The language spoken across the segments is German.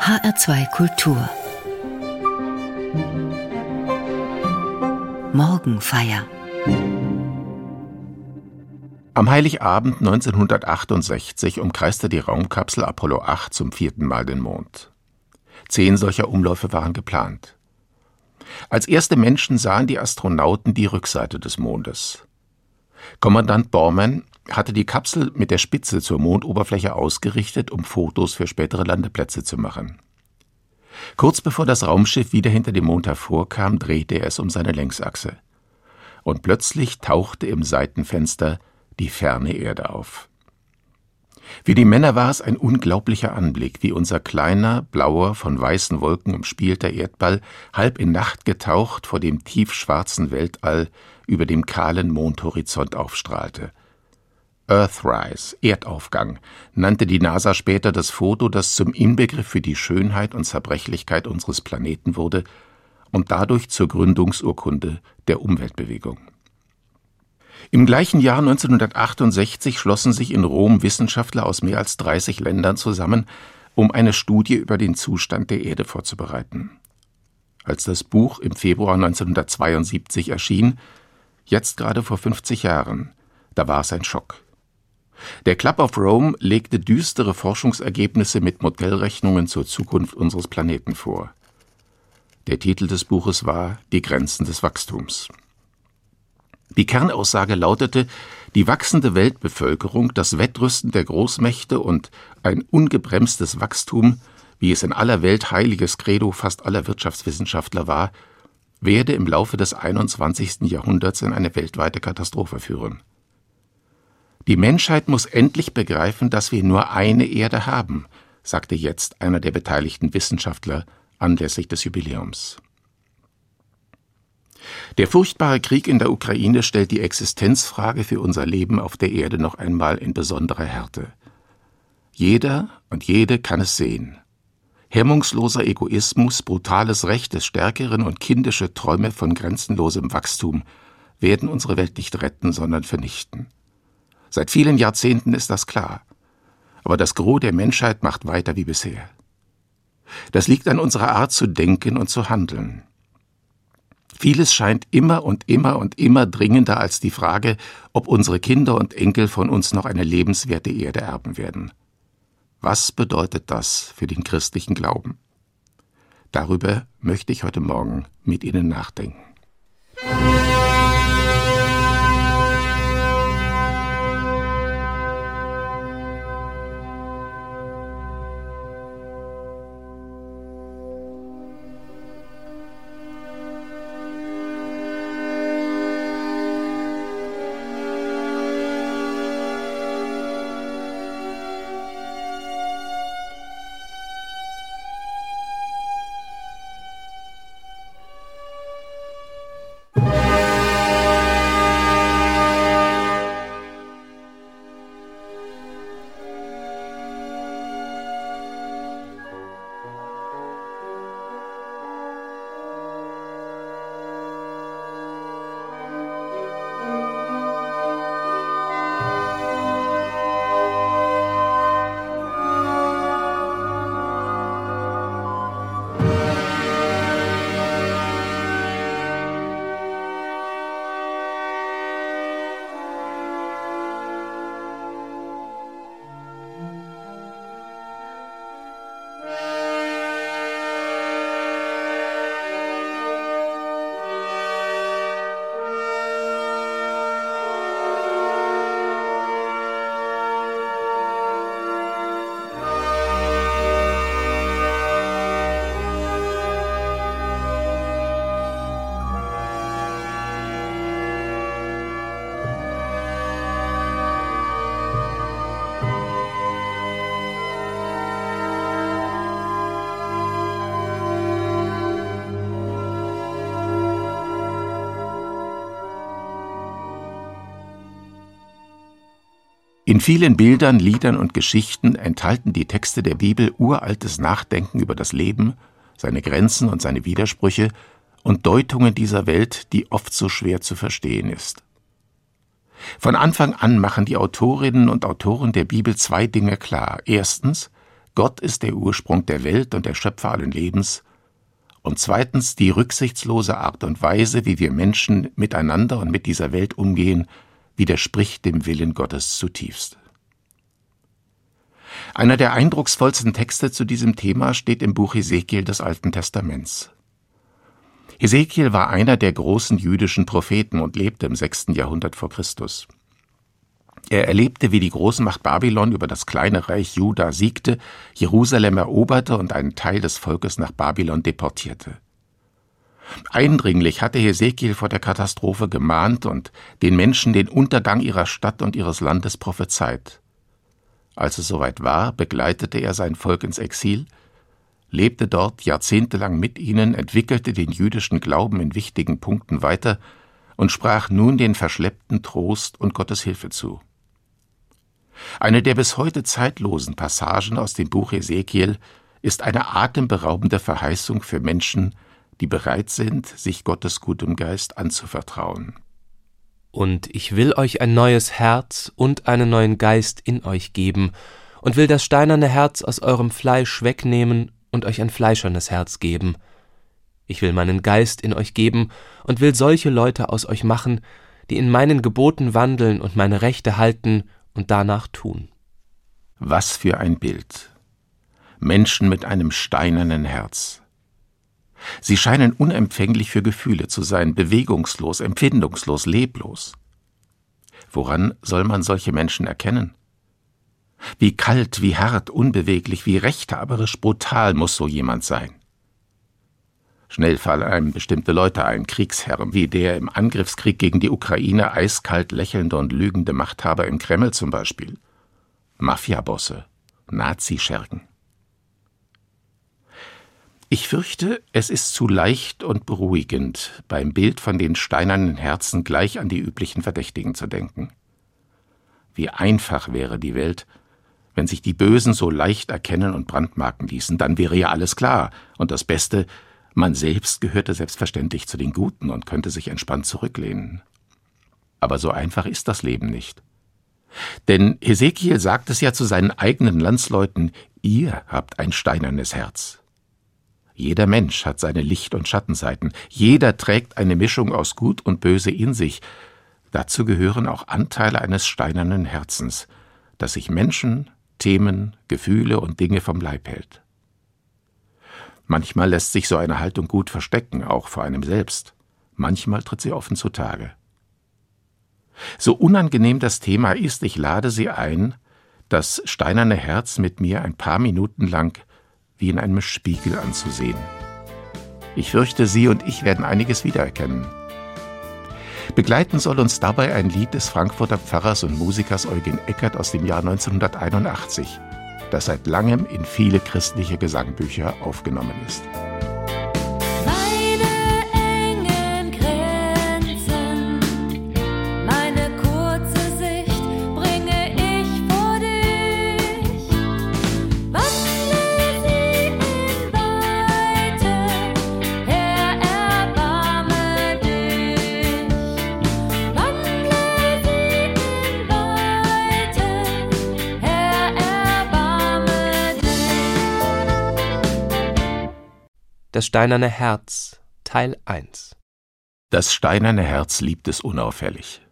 HR2 Kultur Morgenfeier Am Heiligabend 1968 umkreiste die Raumkapsel Apollo 8 zum vierten Mal den Mond. Zehn solcher Umläufe waren geplant. Als erste Menschen sahen die Astronauten die Rückseite des Mondes. Kommandant Borman hatte die Kapsel mit der Spitze zur Mondoberfläche ausgerichtet, um Fotos für spätere Landeplätze zu machen. Kurz bevor das Raumschiff wieder hinter dem Mond hervorkam, drehte er es um seine Längsachse. Und plötzlich tauchte im Seitenfenster die ferne Erde auf. Für die Männer war es ein unglaublicher Anblick, wie unser kleiner, blauer, von weißen Wolken umspielter Erdball halb in Nacht getaucht vor dem tiefschwarzen Weltall über dem kahlen Mondhorizont aufstrahlte. Earthrise, Erdaufgang, nannte die NASA später das Foto, das zum Inbegriff für die Schönheit und Zerbrechlichkeit unseres Planeten wurde und dadurch zur Gründungsurkunde der Umweltbewegung. Im gleichen Jahr 1968 schlossen sich in Rom Wissenschaftler aus mehr als 30 Ländern zusammen, um eine Studie über den Zustand der Erde vorzubereiten. Als das Buch im Februar 1972 erschien, jetzt gerade vor 50 Jahren, da war es ein Schock. Der Club of Rome legte düstere Forschungsergebnisse mit Modellrechnungen zur Zukunft unseres Planeten vor. Der Titel des Buches war Die Grenzen des Wachstums. Die Kernaussage lautete, die wachsende Weltbevölkerung, das Wettrüsten der Großmächte und ein ungebremstes Wachstum, wie es in aller Welt heiliges Credo fast aller Wirtschaftswissenschaftler war, werde im Laufe des 21. Jahrhunderts in eine weltweite Katastrophe führen. Die Menschheit muss endlich begreifen, dass wir nur eine Erde haben, sagte jetzt einer der beteiligten Wissenschaftler anlässlich des Jubiläums. Der furchtbare Krieg in der Ukraine stellt die Existenzfrage für unser Leben auf der Erde noch einmal in besonderer Härte. Jeder und jede kann es sehen. Hemmungsloser Egoismus, brutales Recht des Stärkeren und kindische Träume von grenzenlosem Wachstum werden unsere Welt nicht retten, sondern vernichten. Seit vielen Jahrzehnten ist das klar. Aber das Gros der Menschheit macht weiter wie bisher. Das liegt an unserer Art zu denken und zu handeln. Vieles scheint immer und immer und immer dringender als die Frage, ob unsere Kinder und Enkel von uns noch eine lebenswerte Erde erben werden. Was bedeutet das für den christlichen Glauben? Darüber möchte ich heute Morgen mit Ihnen nachdenken. In vielen Bildern, Liedern und Geschichten enthalten die Texte der Bibel uraltes Nachdenken über das Leben, seine Grenzen und seine Widersprüche und Deutungen dieser Welt, die oft so schwer zu verstehen ist. Von Anfang an machen die Autorinnen und Autoren der Bibel zwei Dinge klar. Erstens, Gott ist der Ursprung der Welt und der Schöpfer allen Lebens, und zweitens die rücksichtslose Art und Weise, wie wir Menschen miteinander und mit dieser Welt umgehen, widerspricht dem Willen Gottes zutiefst. Einer der eindrucksvollsten Texte zu diesem Thema steht im Buch Ezekiel des Alten Testaments. Ezekiel war einer der großen jüdischen Propheten und lebte im sechsten Jahrhundert vor Christus. Er erlebte, wie die Großmacht Babylon über das kleine Reich Juda siegte, Jerusalem eroberte und einen Teil des Volkes nach Babylon deportierte. Eindringlich hatte Hesekiel vor der Katastrophe gemahnt und den Menschen den Untergang ihrer Stadt und ihres Landes prophezeit. Als es soweit war, begleitete er sein Volk ins Exil, lebte dort jahrzehntelang mit ihnen, entwickelte den jüdischen Glauben in wichtigen Punkten weiter und sprach nun den Verschleppten Trost und Gottes Hilfe zu. Eine der bis heute zeitlosen Passagen aus dem Buch Ezekiel ist eine atemberaubende Verheißung für Menschen, die bereit sind, sich Gottes gutem Geist anzuvertrauen. Und ich will euch ein neues Herz und einen neuen Geist in euch geben, und will das steinerne Herz aus eurem Fleisch wegnehmen und euch ein fleischernes Herz geben. Ich will meinen Geist in euch geben und will solche Leute aus euch machen, die in meinen Geboten wandeln und meine Rechte halten und danach tun. Was für ein Bild. Menschen mit einem steinernen Herz. Sie scheinen unempfänglich für Gefühle zu sein, bewegungslos, empfindungslos, leblos. Woran soll man solche Menschen erkennen? Wie kalt, wie hart, unbeweglich, wie rechthaberisch brutal muss so jemand sein. Schnell fallen einem bestimmte Leute ein, Kriegsherren, wie der im Angriffskrieg gegen die Ukraine eiskalt lächelnde und lügende Machthaber im Kreml zum Beispiel. Mafiabosse, Nazischergen. Ich fürchte, es ist zu leicht und beruhigend, beim Bild von den steinernen Herzen gleich an die üblichen Verdächtigen zu denken. Wie einfach wäre die Welt, wenn sich die Bösen so leicht erkennen und brandmarken ließen, dann wäre ja alles klar, und das Beste, man selbst gehörte selbstverständlich zu den Guten und könnte sich entspannt zurücklehnen. Aber so einfach ist das Leben nicht. Denn Hesekiel sagt es ja zu seinen eigenen Landsleuten, ihr habt ein steinernes Herz. Jeder Mensch hat seine Licht- und Schattenseiten, jeder trägt eine Mischung aus Gut und Böse in sich. Dazu gehören auch Anteile eines steinernen Herzens, das sich Menschen, Themen, Gefühle und Dinge vom Leib hält. Manchmal lässt sich so eine Haltung gut verstecken, auch vor einem selbst. Manchmal tritt sie offen zutage. So unangenehm das Thema ist, ich lade Sie ein, das steinerne Herz mit mir ein paar Minuten lang wie in einem Spiegel anzusehen. Ich fürchte, Sie und ich werden einiges wiedererkennen. Begleiten soll uns dabei ein Lied des Frankfurter Pfarrers und Musikers Eugen Eckert aus dem Jahr 1981, das seit langem in viele christliche Gesangbücher aufgenommen ist. Das steinerne Herz Teil 1 Das steinerne Herz liebt es unauffällig.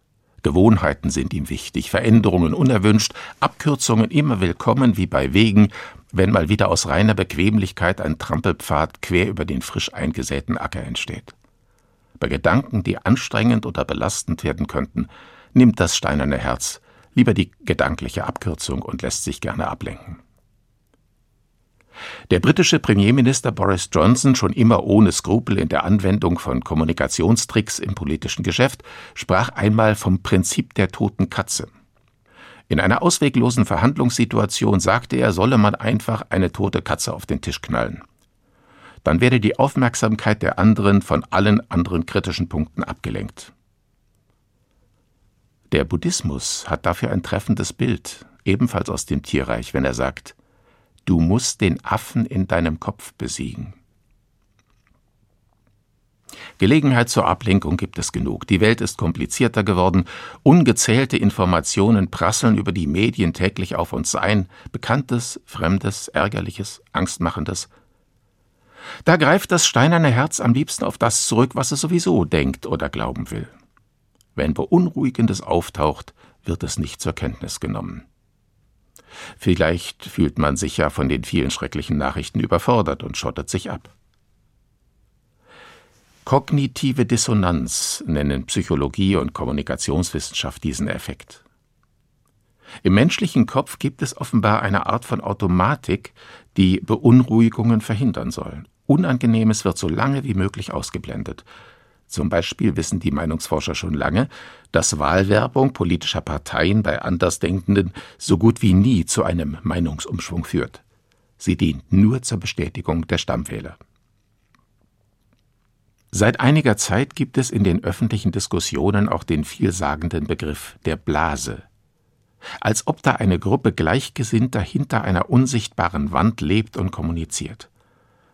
Gewohnheiten sind ihm wichtig, Veränderungen unerwünscht, Abkürzungen immer willkommen wie bei Wegen, wenn mal wieder aus reiner Bequemlichkeit ein Trampelpfad quer über den frisch eingesäten Acker entsteht. Bei Gedanken, die anstrengend oder belastend werden könnten, nimmt das steinerne Herz lieber die gedankliche Abkürzung und lässt sich gerne ablenken. Der britische Premierminister Boris Johnson, schon immer ohne Skrupel in der Anwendung von Kommunikationstricks im politischen Geschäft, sprach einmal vom Prinzip der toten Katze. In einer ausweglosen Verhandlungssituation sagte er, solle man einfach eine tote Katze auf den Tisch knallen. Dann werde die Aufmerksamkeit der anderen von allen anderen kritischen Punkten abgelenkt. Der Buddhismus hat dafür ein treffendes Bild, ebenfalls aus dem Tierreich, wenn er sagt, Du musst den Affen in deinem Kopf besiegen. Gelegenheit zur Ablenkung gibt es genug. Die Welt ist komplizierter geworden. Ungezählte Informationen prasseln über die Medien täglich auf uns ein. Bekanntes, Fremdes, Ärgerliches, Angstmachendes. Da greift das steinerne Herz am liebsten auf das zurück, was es sowieso denkt oder glauben will. Wenn Beunruhigendes auftaucht, wird es nicht zur Kenntnis genommen. Vielleicht fühlt man sich ja von den vielen schrecklichen Nachrichten überfordert und schottet sich ab. Kognitive Dissonanz nennen Psychologie und Kommunikationswissenschaft diesen Effekt. Im menschlichen Kopf gibt es offenbar eine Art von Automatik, die Beunruhigungen verhindern soll. Unangenehmes wird so lange wie möglich ausgeblendet. Zum Beispiel wissen die Meinungsforscher schon lange, dass Wahlwerbung politischer Parteien bei Andersdenkenden so gut wie nie zu einem Meinungsumschwung führt. Sie dient nur zur Bestätigung der Stammwähler. Seit einiger Zeit gibt es in den öffentlichen Diskussionen auch den vielsagenden Begriff der Blase. Als ob da eine Gruppe Gleichgesinnter hinter einer unsichtbaren Wand lebt und kommuniziert.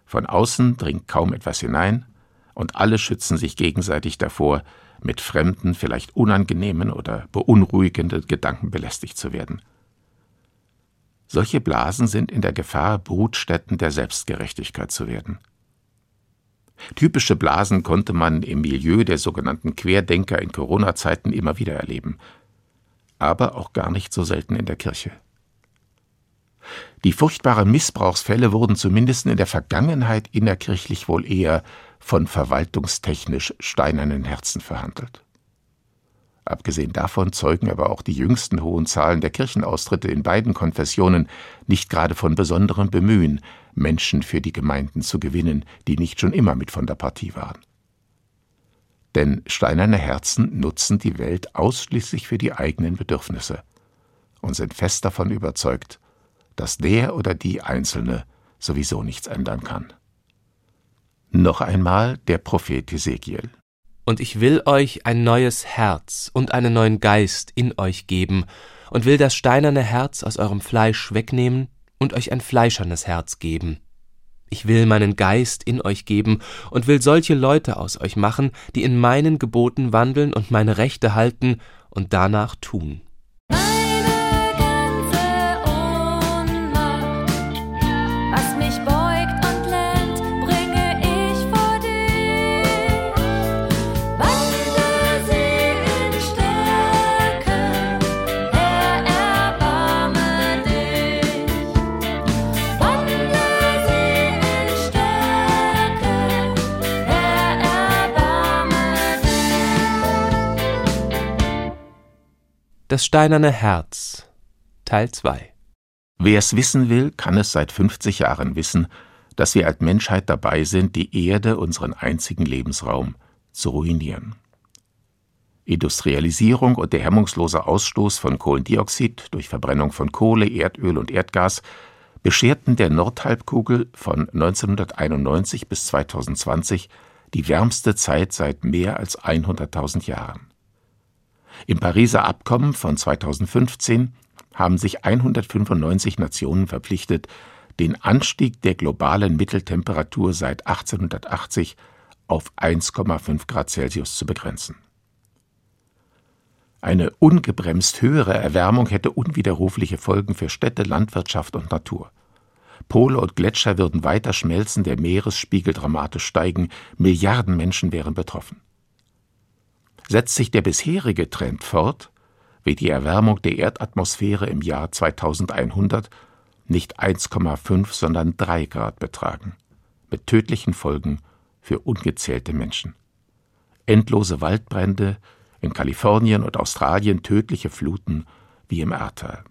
Von außen dringt kaum etwas hinein, und alle schützen sich gegenseitig davor, mit fremden, vielleicht unangenehmen oder beunruhigenden Gedanken belästigt zu werden. Solche Blasen sind in der Gefahr, Brutstätten der Selbstgerechtigkeit zu werden. Typische Blasen konnte man im Milieu der sogenannten Querdenker in Corona-Zeiten immer wieder erleben, aber auch gar nicht so selten in der Kirche. Die furchtbaren Missbrauchsfälle wurden zumindest in der Vergangenheit innerkirchlich wohl eher von verwaltungstechnisch steinernen Herzen verhandelt. Abgesehen davon zeugen aber auch die jüngsten hohen Zahlen der Kirchenaustritte in beiden Konfessionen nicht gerade von besonderem Bemühen, Menschen für die Gemeinden zu gewinnen, die nicht schon immer mit von der Partie waren. Denn steinerne Herzen nutzen die Welt ausschließlich für die eigenen Bedürfnisse und sind fest davon überzeugt, dass der oder die Einzelne sowieso nichts ändern kann. Noch einmal der Prophet Ezekiel. Und ich will euch ein neues Herz und einen neuen Geist in euch geben, und will das steinerne Herz aus eurem Fleisch wegnehmen und euch ein fleischernes Herz geben. Ich will meinen Geist in euch geben und will solche Leute aus euch machen, die in meinen Geboten wandeln und meine Rechte halten und danach tun. Das steinerne Herz Teil 2 Wer es wissen will, kann es seit 50 Jahren wissen, dass wir als Menschheit dabei sind, die Erde, unseren einzigen Lebensraum, zu ruinieren. Industrialisierung und der hemmungslose Ausstoß von Kohlendioxid durch Verbrennung von Kohle, Erdöl und Erdgas bescherten der Nordhalbkugel von 1991 bis 2020 die wärmste Zeit seit mehr als 100.000 Jahren. Im Pariser Abkommen von 2015 haben sich 195 Nationen verpflichtet, den Anstieg der globalen Mitteltemperatur seit 1880 auf 1,5 Grad Celsius zu begrenzen. Eine ungebremst höhere Erwärmung hätte unwiderrufliche Folgen für Städte, Landwirtschaft und Natur. Pole und Gletscher würden weiter schmelzen, der Meeresspiegel dramatisch steigen, Milliarden Menschen wären betroffen. Setzt sich der bisherige Trend fort, wird die Erwärmung der Erdatmosphäre im Jahr 2100 nicht 1,5, sondern 3 Grad betragen, mit tödlichen Folgen für ungezählte Menschen. Endlose Waldbrände, in Kalifornien und Australien tödliche Fluten wie im Ahrtal.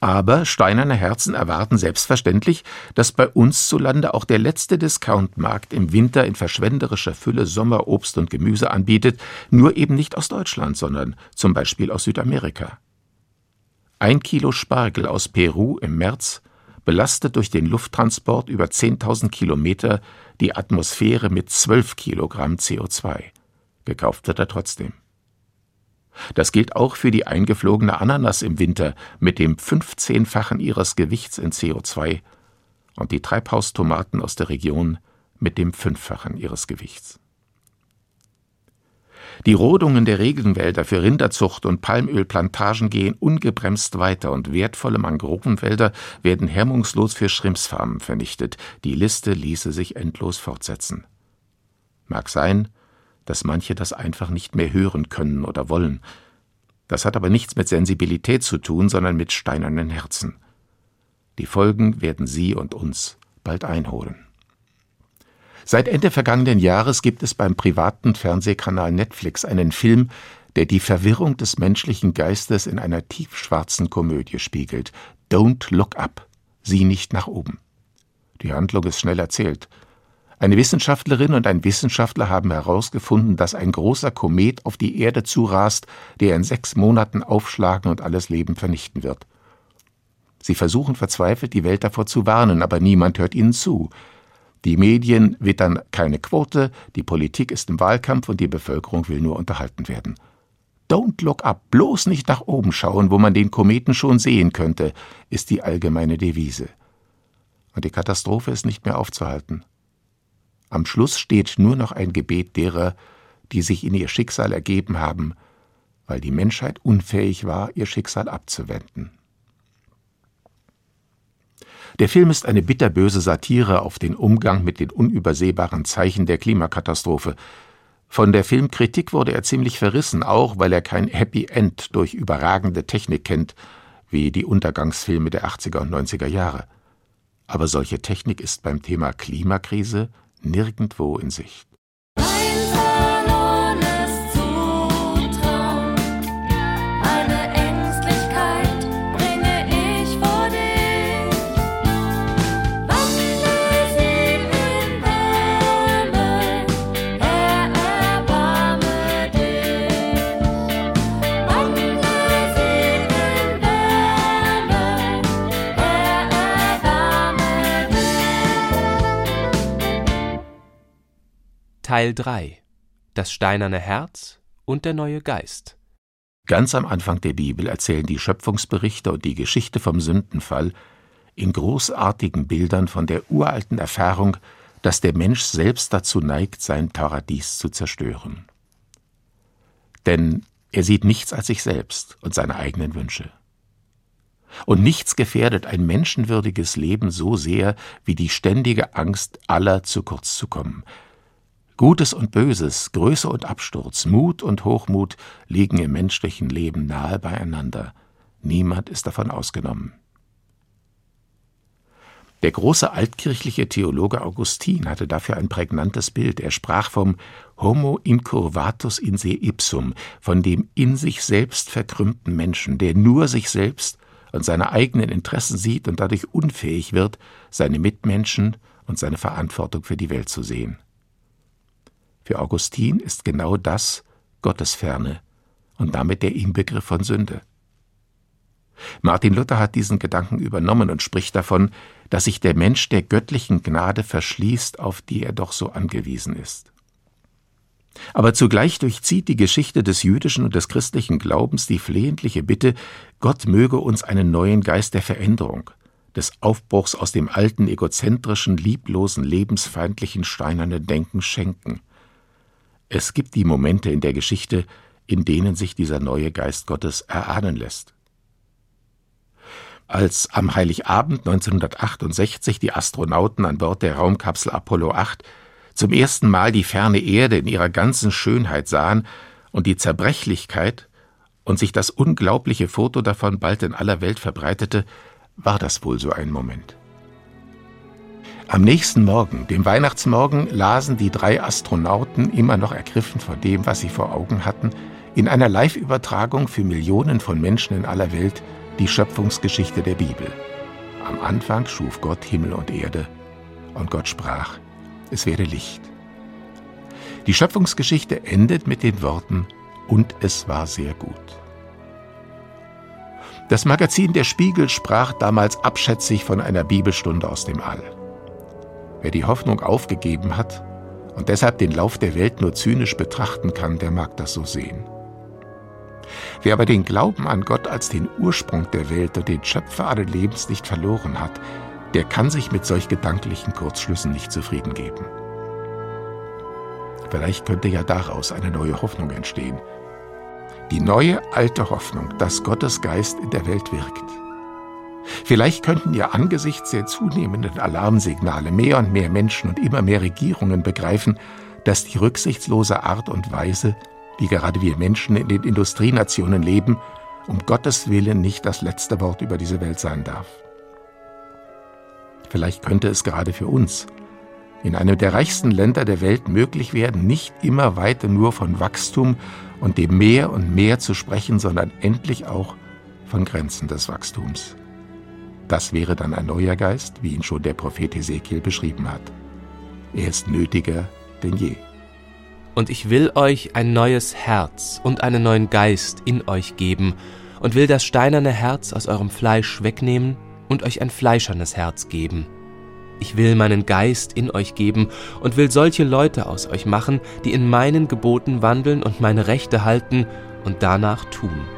Aber steinerne Herzen erwarten selbstverständlich, dass bei uns zu Lande auch der letzte Discountmarkt im Winter in verschwenderischer Fülle Sommerobst und Gemüse anbietet, nur eben nicht aus Deutschland, sondern zum Beispiel aus Südamerika. Ein Kilo Spargel aus Peru im März belastet durch den Lufttransport über 10.000 Kilometer die Atmosphäre mit 12 Kilogramm CO2. Gekauft wird er trotzdem. Das gilt auch für die eingeflogene Ananas im Winter mit dem 15-fachen ihres Gewichts in CO2 und die Treibhaustomaten aus der Region mit dem Fünffachen ihres Gewichts. Die Rodungen der Regenwälder für Rinderzucht und Palmölplantagen gehen ungebremst weiter und wertvolle Mangrovenwälder werden hemmungslos für Schrimpsfarmen vernichtet. Die Liste ließe sich endlos fortsetzen. Mag sein, dass manche das einfach nicht mehr hören können oder wollen. Das hat aber nichts mit Sensibilität zu tun, sondern mit steinernen Herzen. Die Folgen werden Sie und uns bald einholen. Seit Ende vergangenen Jahres gibt es beim privaten Fernsehkanal Netflix einen Film, der die Verwirrung des menschlichen Geistes in einer tiefschwarzen Komödie spiegelt. Don't Look Up. Sieh nicht nach oben. Die Handlung ist schnell erzählt. Eine Wissenschaftlerin und ein Wissenschaftler haben herausgefunden, dass ein großer Komet auf die Erde zurast, der in sechs Monaten aufschlagen und alles Leben vernichten wird. Sie versuchen verzweifelt, die Welt davor zu warnen, aber niemand hört ihnen zu. Die Medien wittern keine Quote, die Politik ist im Wahlkampf und die Bevölkerung will nur unterhalten werden. Don't look up, bloß nicht nach oben schauen, wo man den Kometen schon sehen könnte, ist die allgemeine Devise. Und die Katastrophe ist nicht mehr aufzuhalten. Am Schluss steht nur noch ein Gebet derer, die sich in ihr Schicksal ergeben haben, weil die Menschheit unfähig war, ihr Schicksal abzuwenden. Der Film ist eine bitterböse Satire auf den Umgang mit den unübersehbaren Zeichen der Klimakatastrophe. Von der Filmkritik wurde er ziemlich verrissen, auch weil er kein Happy End durch überragende Technik kennt, wie die Untergangsfilme der 80er und 90er Jahre. Aber solche Technik ist beim Thema Klimakrise nirgendwo in Sicht. Teil 3 Das steinerne Herz und der neue Geist. Ganz am Anfang der Bibel erzählen die Schöpfungsberichte und die Geschichte vom Sündenfall in großartigen Bildern von der uralten Erfahrung, dass der Mensch selbst dazu neigt, sein Paradies zu zerstören. Denn er sieht nichts als sich selbst und seine eigenen Wünsche. Und nichts gefährdet ein menschenwürdiges Leben so sehr wie die ständige Angst, aller zu kurz zu kommen, Gutes und Böses, Größe und Absturz, Mut und Hochmut liegen im menschlichen Leben nahe beieinander. Niemand ist davon ausgenommen. Der große altkirchliche Theologe Augustin hatte dafür ein prägnantes Bild. Er sprach vom Homo incurvatus in se ipsum, von dem in sich selbst verkrümmten Menschen, der nur sich selbst und seine eigenen Interessen sieht und dadurch unfähig wird, seine Mitmenschen und seine Verantwortung für die Welt zu sehen. Für Augustin ist genau das Gottesferne und damit der Inbegriff von Sünde. Martin Luther hat diesen Gedanken übernommen und spricht davon, dass sich der Mensch der göttlichen Gnade verschließt, auf die er doch so angewiesen ist. Aber zugleich durchzieht die Geschichte des jüdischen und des christlichen Glaubens die flehentliche Bitte, Gott möge uns einen neuen Geist der Veränderung, des Aufbruchs aus dem alten, egozentrischen, lieblosen, lebensfeindlichen, steinernen Denken schenken. Es gibt die Momente in der Geschichte, in denen sich dieser neue Geist Gottes erahnen lässt. Als am Heiligabend 1968 die Astronauten an Bord der Raumkapsel Apollo 8 zum ersten Mal die ferne Erde in ihrer ganzen Schönheit sahen und die Zerbrechlichkeit und sich das unglaubliche Foto davon bald in aller Welt verbreitete, war das wohl so ein Moment. Am nächsten Morgen, dem Weihnachtsmorgen, lasen die drei Astronauten, immer noch ergriffen vor dem, was sie vor Augen hatten, in einer Live-Übertragung für Millionen von Menschen in aller Welt die Schöpfungsgeschichte der Bibel. Am Anfang schuf Gott Himmel und Erde, und Gott sprach, es werde Licht. Die Schöpfungsgeschichte endet mit den Worten, und es war sehr gut. Das Magazin Der Spiegel sprach damals abschätzig von einer Bibelstunde aus dem All. Wer die Hoffnung aufgegeben hat und deshalb den Lauf der Welt nur zynisch betrachten kann, der mag das so sehen. Wer aber den Glauben an Gott als den Ursprung der Welt und den Schöpfer allen Lebens nicht verloren hat, der kann sich mit solch gedanklichen Kurzschlüssen nicht zufrieden geben. Vielleicht könnte ja daraus eine neue Hoffnung entstehen. Die neue alte Hoffnung, dass Gottes Geist in der Welt wirkt. Vielleicht könnten ja angesichts der zunehmenden Alarmsignale mehr und mehr Menschen und immer mehr Regierungen begreifen, dass die rücksichtslose Art und Weise, wie gerade wir Menschen in den Industrienationen leben, um Gottes Willen nicht das letzte Wort über diese Welt sein darf. Vielleicht könnte es gerade für uns in einem der reichsten Länder der Welt möglich werden, nicht immer weiter nur von Wachstum und dem Mehr und Mehr zu sprechen, sondern endlich auch von Grenzen des Wachstums. Das wäre dann ein neuer Geist, wie ihn schon der Prophet Ezekiel beschrieben hat. Er ist nötiger denn je. Und ich will euch ein neues Herz und einen neuen Geist in euch geben und will das steinerne Herz aus eurem Fleisch wegnehmen und euch ein fleischernes Herz geben. Ich will meinen Geist in euch geben und will solche Leute aus euch machen, die in meinen Geboten wandeln und meine Rechte halten und danach tun.